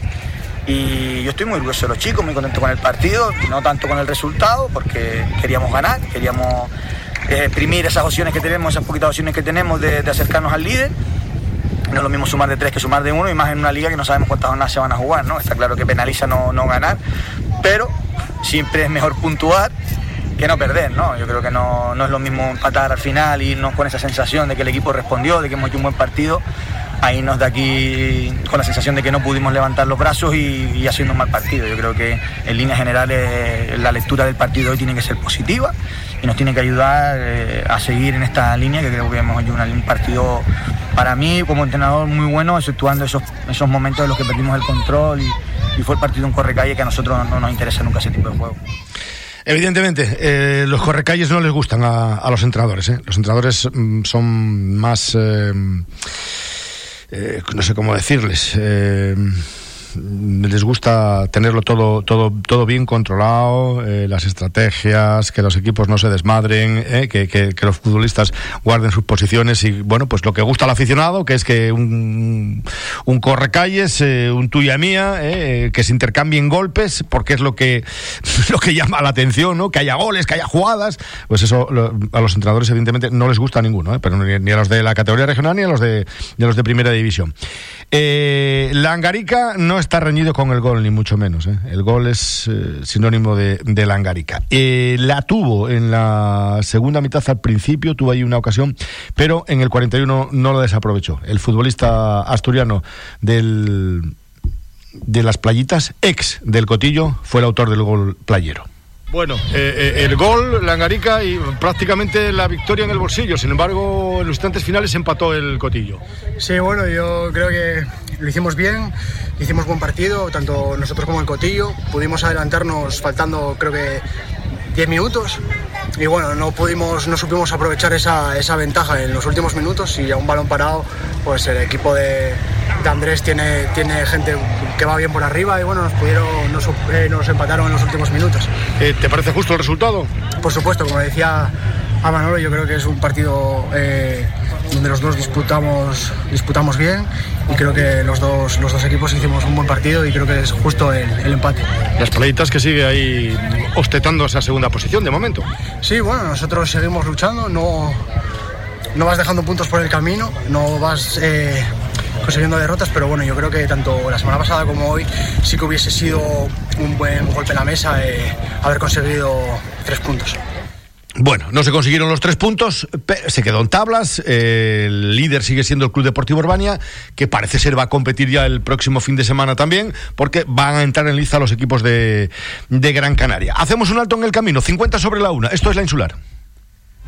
Y yo estoy muy orgulloso de los chicos, muy contento con el partido, no tanto con el resultado, porque queríamos ganar, queríamos eh, exprimir esas opciones que tenemos, esas poquitas opciones que tenemos de, acercarnos al líder. No es lo mismo sumar de tres que sumar de uno, y más en una liga que no sabemos cuántas jornadas se van a jugar, ¿no? Está claro que penaliza no, no ganar, pero siempre es mejor puntuar que no perder, ¿no? Yo creo que no, es lo mismo empatar al final irnos con esa sensación de que el equipo respondió, de que hemos hecho un buen partido, ahí nos da aquí con la sensación de que no pudimos levantar los brazos y, haciendo un mal partido. Yo creo que en líneas generales la lectura del partido hoy tiene que ser positiva y nos tiene que ayudar eh, a seguir en esta línea, que creo que hemos hecho un partido para mí como entrenador muy bueno, exceptuando esos, esos momentos en los que perdimos el control y fue el partido un correcalle que a nosotros no nos interesa nunca ese tipo de juego. Evidentemente, eh, los correcalles no les gustan a, los entrenadores. ¿eh? Los entrenadores mm, son más, eh, no sé cómo decirles, les gusta tenerlo todo, todo, todo bien controlado, eh, las estrategias, que los equipos no se desmadren, eh, que, que, los futbolistas guarden sus posiciones y bueno, pues lo que gusta al aficionado, que es que un, un correcalles, eh, un tuya mía, que se intercambien golpes, porque es lo que, lo que llama la atención, ¿no? Que haya goles, que haya jugadas, pues eso a los entrenadores evidentemente no les gusta ninguno, pero ni, a los de la categoría regional ni a los de, ni a los de primera división. La Angarica no está reñido con el gol, ni mucho menos. ¿eh? El gol es eh, sinónimo de, de Langarica. Eh, la tuvo en la segunda mitad al principio, tuvo ahí una ocasión, pero en el 41 no lo desaprovechó. El futbolista asturiano del, de las playitas, ex del Cotillo, fue el autor del gol playero. Bueno, eh, eh, el gol, la Angarica y prácticamente la victoria en el bolsillo. Sin embargo, en los instantes finales empató el Cotillo. Sí, bueno, yo creo que lo hicimos bien, hicimos buen partido, tanto nosotros como el Cotillo. Pudimos adelantarnos faltando, creo que 10 minutos. Y bueno, no pudimos, no supimos aprovechar esa, esa ventaja en los últimos minutos y a un balón parado, pues el equipo de, de Andrés tiene, tiene gente que va bien por arriba y bueno, nos pudieron, nos, eh, nos empataron en los últimos minutos. Eh, ¿Te parece justo el resultado? Por supuesto, como decía a Manolo, yo creo que es un partido eh, donde los dos disputamos, disputamos bien y creo que los dos, los dos equipos hicimos un buen partido y creo que es justo el, el empate. Las playitas que sigue ahí ostetando esa segunda posición de momento. Sí, bueno, nosotros seguimos luchando, no, no vas dejando puntos por el camino, no vas consiguiendo derrotas, pero bueno, yo creo que tanto la semana pasada como hoy sí que hubiese sido un buen golpe en la mesa eh, haber conseguido tres puntos. Bueno, no se consiguieron los tres puntos, se quedó en tablas. el líder sigue siendo el Club Deportivo Urbania, que parece ser va a competir ya el próximo fin de semana también, porque van a entrar en lista los equipos de, Gran Canaria. Hacemos un alto en el camino, 50 sobre la una. Esto es la insular.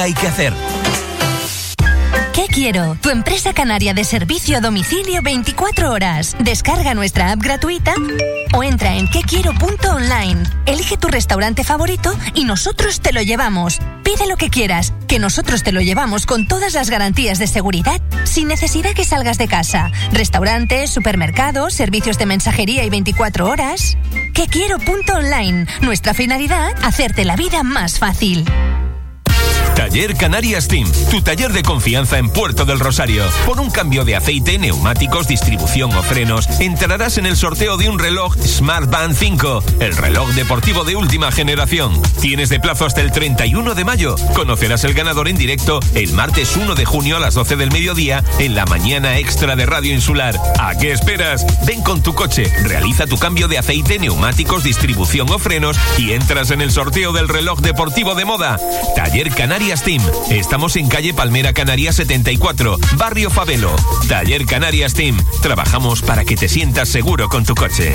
hay que hacer? ¿Qué quiero? Tu empresa canaria de servicio a domicilio 24 horas. Descarga nuestra app gratuita o entra en quequiero.online. Elige tu restaurante favorito y nosotros te lo llevamos. Pide lo que quieras, que nosotros te lo llevamos con todas las garantías de seguridad sin necesidad que salgas de casa. Restaurantes, supermercados, servicios de mensajería y 24 horas. Quequiero.online. Nuestra finalidad, hacerte la vida más fácil. Taller Canarias Team, tu taller de confianza en Puerto del Rosario. Por un cambio de aceite, neumáticos, distribución o frenos, entrarás en el sorteo de un reloj Smart Band 5, el reloj deportivo de última generación. Tienes de plazo hasta el 31 de mayo. Conocerás el ganador en directo el martes 1 de junio a las 12 del mediodía en la mañana extra de Radio Insular. ¿A qué esperas? Ven con tu coche, realiza tu cambio de aceite, neumáticos, distribución o frenos y entras en el sorteo del reloj deportivo de moda. Taller Canarias Team. Estamos en calle Palmera Canarias 74, Barrio Favelo. Taller Canarias Team. Trabajamos para que te sientas seguro con tu coche.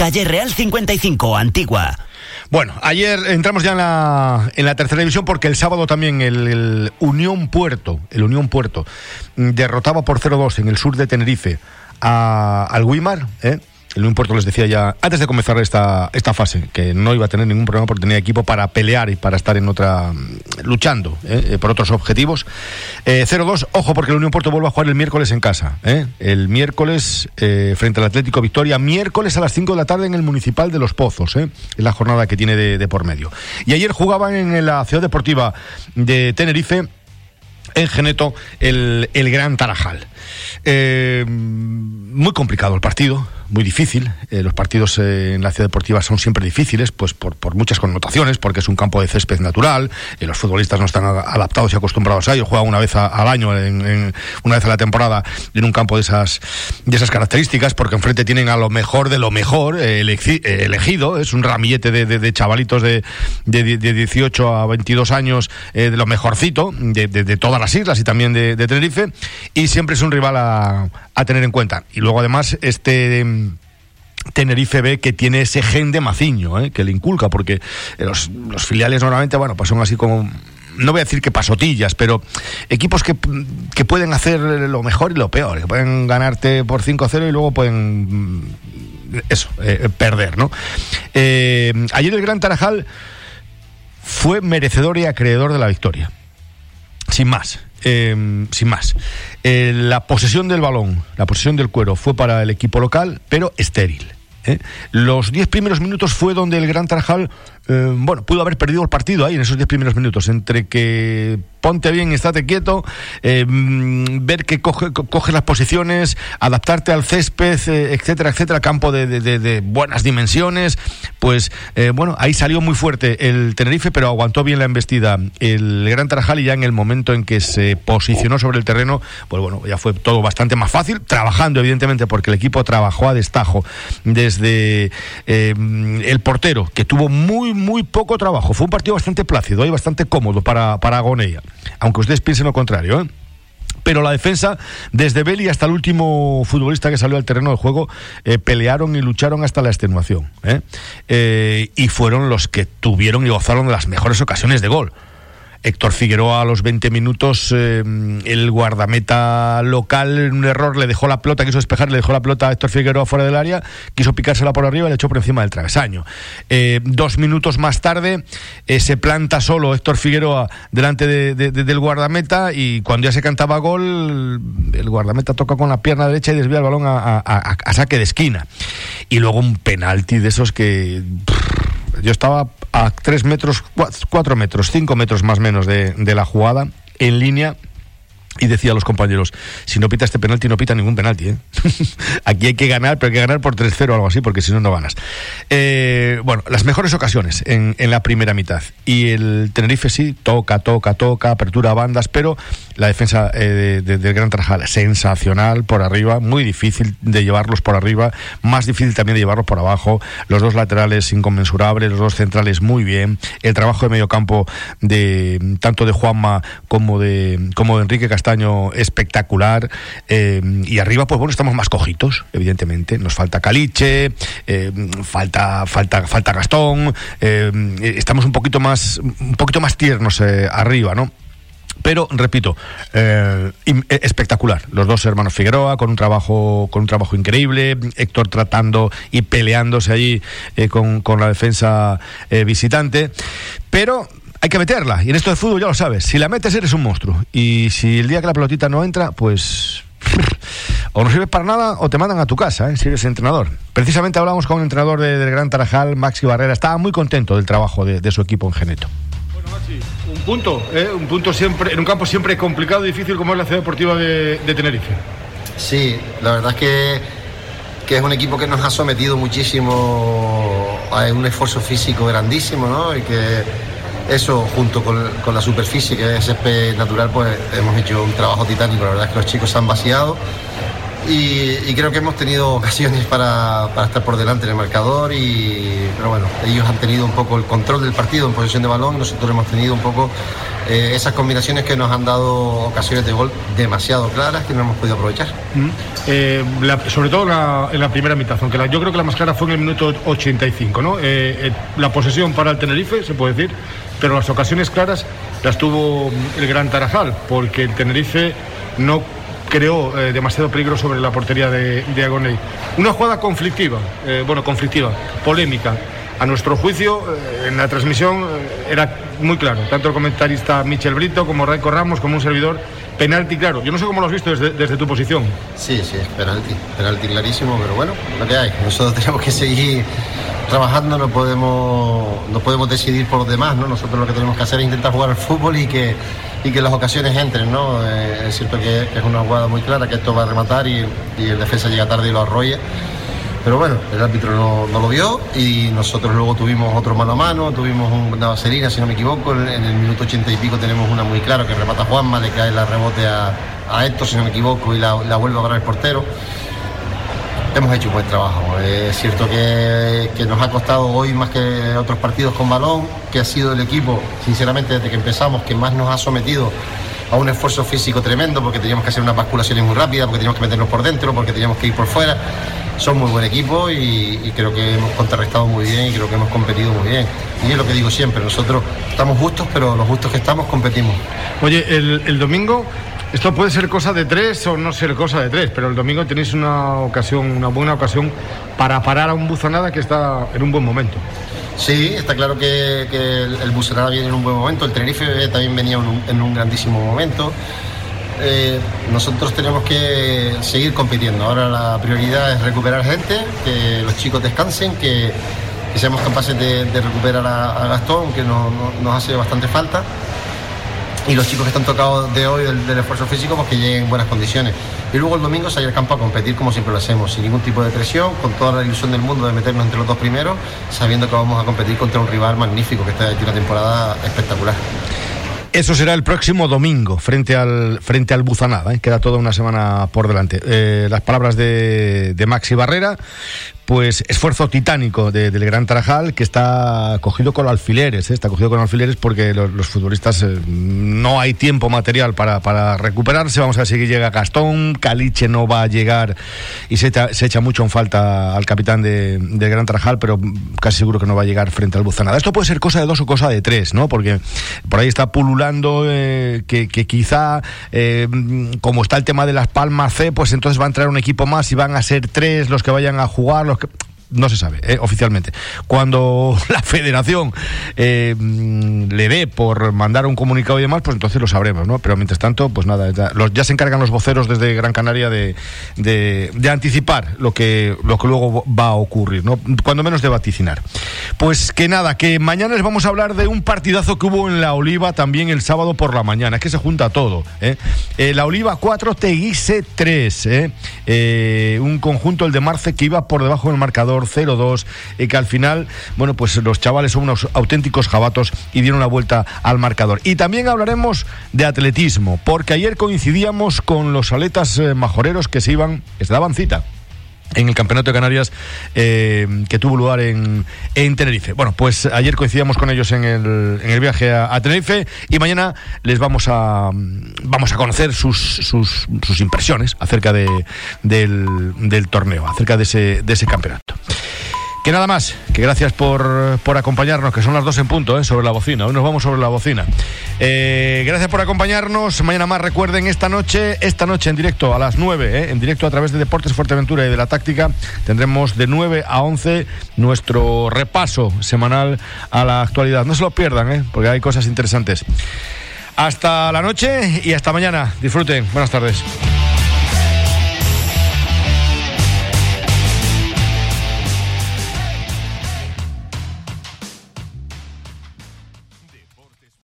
Calle Real 55, Antigua. Bueno, ayer entramos ya en la, en la tercera división porque el sábado también el, Unión Puerto, el Unión Puerto, mm, derrotaba por 0-2 en el sur de Tenerife a, al Wimar, ¿eh? El Puerto les decía ya, antes de comenzar esta, esta fase, que no iba a tener ningún problema porque tenía equipo para pelear y para estar en otra. mm, luchando ¿eh? por otros objetivos. Eh, 0-2, ojo, porque el Unión Puerto vuelve a jugar el miércoles en casa. ¿eh? El miércoles eh, frente al Atlético Victoria, miércoles a las 5 de la tarde en el Municipal de Los Pozos. ¿eh? Es la jornada que tiene de, de por medio. Y ayer jugaban en la Ciudad Deportiva de Tenerife en Geneto el, el Gran Tarajal. Eh, muy complicado el partido, muy difícil. Eh, los partidos eh, en la ciudad deportiva son siempre difíciles, pues por, por muchas connotaciones, porque es un campo de césped natural, eh, los futbolistas no están adaptados y acostumbrados a ello, juegan una vez al año, en, en- una vez a la temporada, en un campo de esas, de esas características, porque enfrente tienen a lo mejor de lo mejor eh, elegi- elegido, es un ramillete de, de- chavalitos de, de, de 18 a 22 años, de lo mejorcito, de, todas las islas y también de Tenerife, y siempre es un rival a, tener en cuenta. Y luego además este... em, Tenerife ve que tiene ese gen de Maciño, ¿eh? que le inculca, porque eh, los, filiales normalmente, bueno, pues son así como, no voy a decir que pasotillas, pero equipos que, que pueden hacer lo mejor y lo peor, que pueden ganarte por 5-0 y luego pueden, mm, eso, eh, perder, ¿no? Ayer el Gran Tarajal fue merecedor y acreedor de la victoria. Sin más. Eh, sin más. Eh, la posesión del balón, la posesión del cuero fue para el equipo local, pero estéril. ¿eh? Los diez primeros minutos fue donde el Gran Tarajal, eh, bueno, pudo haber perdido el partido ahí en esos diez primeros minutos, entre que ponte bien estate quieto, eh, mm, ver que coge, co- coges las posiciones, adaptarte al césped, eh, etcétera, etcétera, campo de, de- de- buenas dimensiones, pues eh, bueno, ahí salió muy fuerte el Tenerife, pero aguantó bien la embestida el Gran Tarajal y ya en el momento en que se posicionó sobre el terreno, pues bueno, ya fue todo bastante más fácil, trabajando evidentemente porque el equipo trabajó a destajo desde el portero, que tuvo muy, muy poco trabajo, fue un partido bastante plácido y bastante cómodo para, para Agonella, aunque ustedes piensen lo contrario, ¿eh? Pero la defensa, desde Beli hasta el último futbolista que salió al terreno de juego, eh, pelearon y lucharon hasta la extenuación. ¿eh? Eh, y fueron los que tuvieron y gozaron de las mejores ocasiones de gol. Héctor Figueroa a los 20 minutos, eh, el guardameta local, un error, le dejó la pelota, quiso despejar, le dejó la pelota a Héctor Figueroa fuera del área, quiso picársela por arriba y le echó por encima del travesaño. Eh, dos minutos más tarde eh, se planta solo Héctor Figueroa delante de- de- de- del guardameta y cuando ya se cantaba gol, el guardameta toca con la pierna derecha y desvía el balón a, saque de esquina. Y luego un penalti de esos que... yo estaba a tres metros, cua- cuatro metros, cinco metros más menos de, de la jugada, en línea, y decía a los compañeros, si no pita este penalti, no pita ningún penalti. ¿eh? Aquí hay que ganar, pero hay que ganar por 3-0 o algo así, porque si no, no ganas. Eh, bueno, las mejores ocasiones en, la primera mitad. Y el Tenerife sí, toca, toca, toca, apertura a bandas, pero la defensa eh, de- de- del Gran Tarajal, sensacional por arriba, muy difícil de llevarlos por arriba, más difícil también de llevarlos por abajo. Los dos laterales inconmensurables, los dos centrales muy bien. El trabajo de medio campo de tanto de Juanma como de, como de Enrique Castaño espectacular. Eh, y arriba, pues bueno, estamos más cojitos, evidentemente. Nos falta Caliche, eh, falta, falta, falta Gastón, eh, estamos un poquito más, un poquito más tiernos arriba, ¿no? Pero repito, espectacular. Los dos hermanos Figueroa con un trabajo con un trabajo increíble. Héctor tratando y peleándose allí con, con la defensa visitante. Pero hay que meterla. Y en esto de fútbol ya lo sabes. Si la metes eres un monstruo. Y si el día que la pelotita no entra, pues o no sirves para nada o te mandan a tu casa, ¿eh? si eres entrenador. Precisamente hablamos con un entrenador de- del Gran Tarajal, Maxi Barrera. Estaba muy contento del trabajo de, de su equipo en Geneto. Un punto, ¿eh? un punto siempre, en un campo siempre complicado y difícil como es la ciudad deportiva de, de Tenerife. Sí, la verdad es que, que es un equipo que nos ha sometido muchísimo a un esfuerzo físico grandísimo, ¿no? Y que eso, junto con, con la superficie, que es césped natural, pues hemos hecho un trabajo titánico. La verdad es que los chicos se han vaciado y, creo que hemos tenido ocasiones para, para estar por delante en el marcador, y, pero bueno, ellos han tenido un poco el control del partido en posesión de balón nosotros hemos tenido un poco eh, esas combinaciones que nos han dado ocasiones de gol demasiado claras que no hemos podido aprovechar. Eh, la- sobre todo en la, primera mitad, aunque la- yo creo que la más clara fue en el minuto 85, ¿no? Eh, eh, la posesión para el Tenerife, se puede decir, pero las ocasiones claras las tuvo el Gran Tarajal, porque el Tenerife no creó eh, demasiado peligro sobre la portería de, de Agoney. Una jugada conflictiva, eh, bueno, conflictiva, polémica. A nuestro juicio, eh, en la transmisión era muy claro, tanto el comentarista Michel Brito como Raico Ramos, como un servidor, penalti claro. Yo no sé cómo lo has visto desde, tu posición. Sí, sí, penalti, penalti clarísimo, pero bueno, lo que hay. Nosotros tenemos que seguir trabajando, no podemos, no podemos decidir por los demás, ¿no? Nosotros lo que tenemos que hacer es intentar jugar al fútbol y que, y que las ocasiones entren, ¿no? Eh, es cierto que, es una jugada muy clara, que esto va a rematar y, el defensa llega tarde y lo arrolla. Pero bueno, el árbitro no, lo vio y nosotros luego tuvimos otro mano a mano, tuvimos una vaselina, si no me equivoco, en, el minuto ochenta y pico tenemos una muy clara que remata Juanma, le cae la rebote a, a Héctor, si no me equivoco, y la, la vuelve a ganar el portero. Hemos hecho un buen trabajo. Es cierto que, que nos ha costado hoy más que otros partidos con balón, que ha sido el equipo, sinceramente, desde que empezamos, que más nos ha sometido a un esfuerzo físico tremendo, porque teníamos que hacer unas basculaciones muy rápidas, porque teníamos que meternos por dentro, porque teníamos que ir por fuera. Son muy buen equipo y, creo que hemos contrarrestado muy bien y creo que hemos competido muy bien. Y es lo que digo siempre, nosotros estamos justos, pero los justos que estamos competimos. Oye, el domingo, esto puede ser cosa de tres o no ser cosa de tres, pero el domingo tenéis una ocasión, una buena ocasión para parar a un Buzanada que está en un buen momento. Sí, está claro que, el, el Busanada viene en un buen momento, el Tenerife también venía en un, grandísimo momento. Eh, nosotros tenemos que seguir compitiendo. Ahora la prioridad es recuperar gente, que los chicos descansen, que, seamos capaces de, recuperar a, Gastón, que no- nos hace bastante falta. Y los chicos que están tocados de hoy del, esfuerzo físico, pues que lleguen en buenas condiciones. Y luego el domingo salir al campo a competir como siempre lo hacemos, sin ningún tipo de presión, con toda la ilusión del mundo de meternos entre los dos primeros, sabiendo que vamos a competir contra un rival magnífico que está hecho una temporada espectacular. Eso será el próximo domingo frente al frente al Buzanada. ¿eh? Queda toda una semana por delante. Eh, las palabras de Maxi Barrera. Pues esfuerzo titánico de- del Gran Tarajal que está cogido con alfileres, ¿eh? está cogido con alfileres porque los, futbolistas eh, no hay tiempo material para, para recuperarse. Vamos a ver si llega Gastón, Caliche no va a llegar y se, se echa mucho en falta al capitán de, del Gran Tarajal, pero casi seguro que no va a llegar frente al Buzanada. Esto puede ser cosa de dos o cosa de tres, ¿no? Porque por ahí está pululando eh, que, que quizá, eh, como está el tema de las Palmas C, pues entonces va a entrar un equipo más y van a ser tres los que vayan a jugar, los que no se sabe eh, oficialmente. Cuando la federación eh, mm, le dé por mandar un comunicado y demás, pues entonces lo sabremos, ¿no? Pero mientras tanto, pues nada, ya, los, ya se encargan los voceros desde Gran Canaria de, de, anticipar lo que, lo que luego va a ocurrir, ¿no? Cuando menos de vaticinar. Pues que nada, que mañana les vamos a hablar de un partidazo que hubo en La Oliva también el sábado por la mañana, es que se junta todo, ¿eh? Eh, la Oliva 4, Teguise 3, ¿eh? Eh, un conjunto, el de Marce, que iba por debajo del marcador 0-2 y que al final, bueno, pues los chavales son unos auténticos jabatos y dieron la vuelta al marcador. Y también hablaremos de atletismo, porque ayer coincidíamos con los aletas eh, majoreros que se iban, se daban cita en el Campeonato de Canarias eh, que tuvo lugar en, en Tenerife. Bueno, pues ayer coincidíamos con ellos en el, en el viaje a, Tenerife y mañana les vamos a vamos a conocer sus, sus, sus impresiones acerca de, del, del torneo, acerca de ese, de ese campeonato. Que nada más, que gracias por, por acompañarnos, que son las dos en punto, ¿eh? sobre la bocina. Hoy nos vamos sobre la bocina. Eh, gracias por acompañarnos. Mañana más, recuerden, esta noche, esta noche en directo a las 9, ¿eh? en directo a través de Deportes Fuerteventura y de la Táctica, tendremos de 9 a 11 nuestro repaso semanal a la actualidad. No se lo pierdan, ¿eh? porque hay cosas interesantes. Hasta la noche y hasta mañana. Disfruten. Buenas tardes.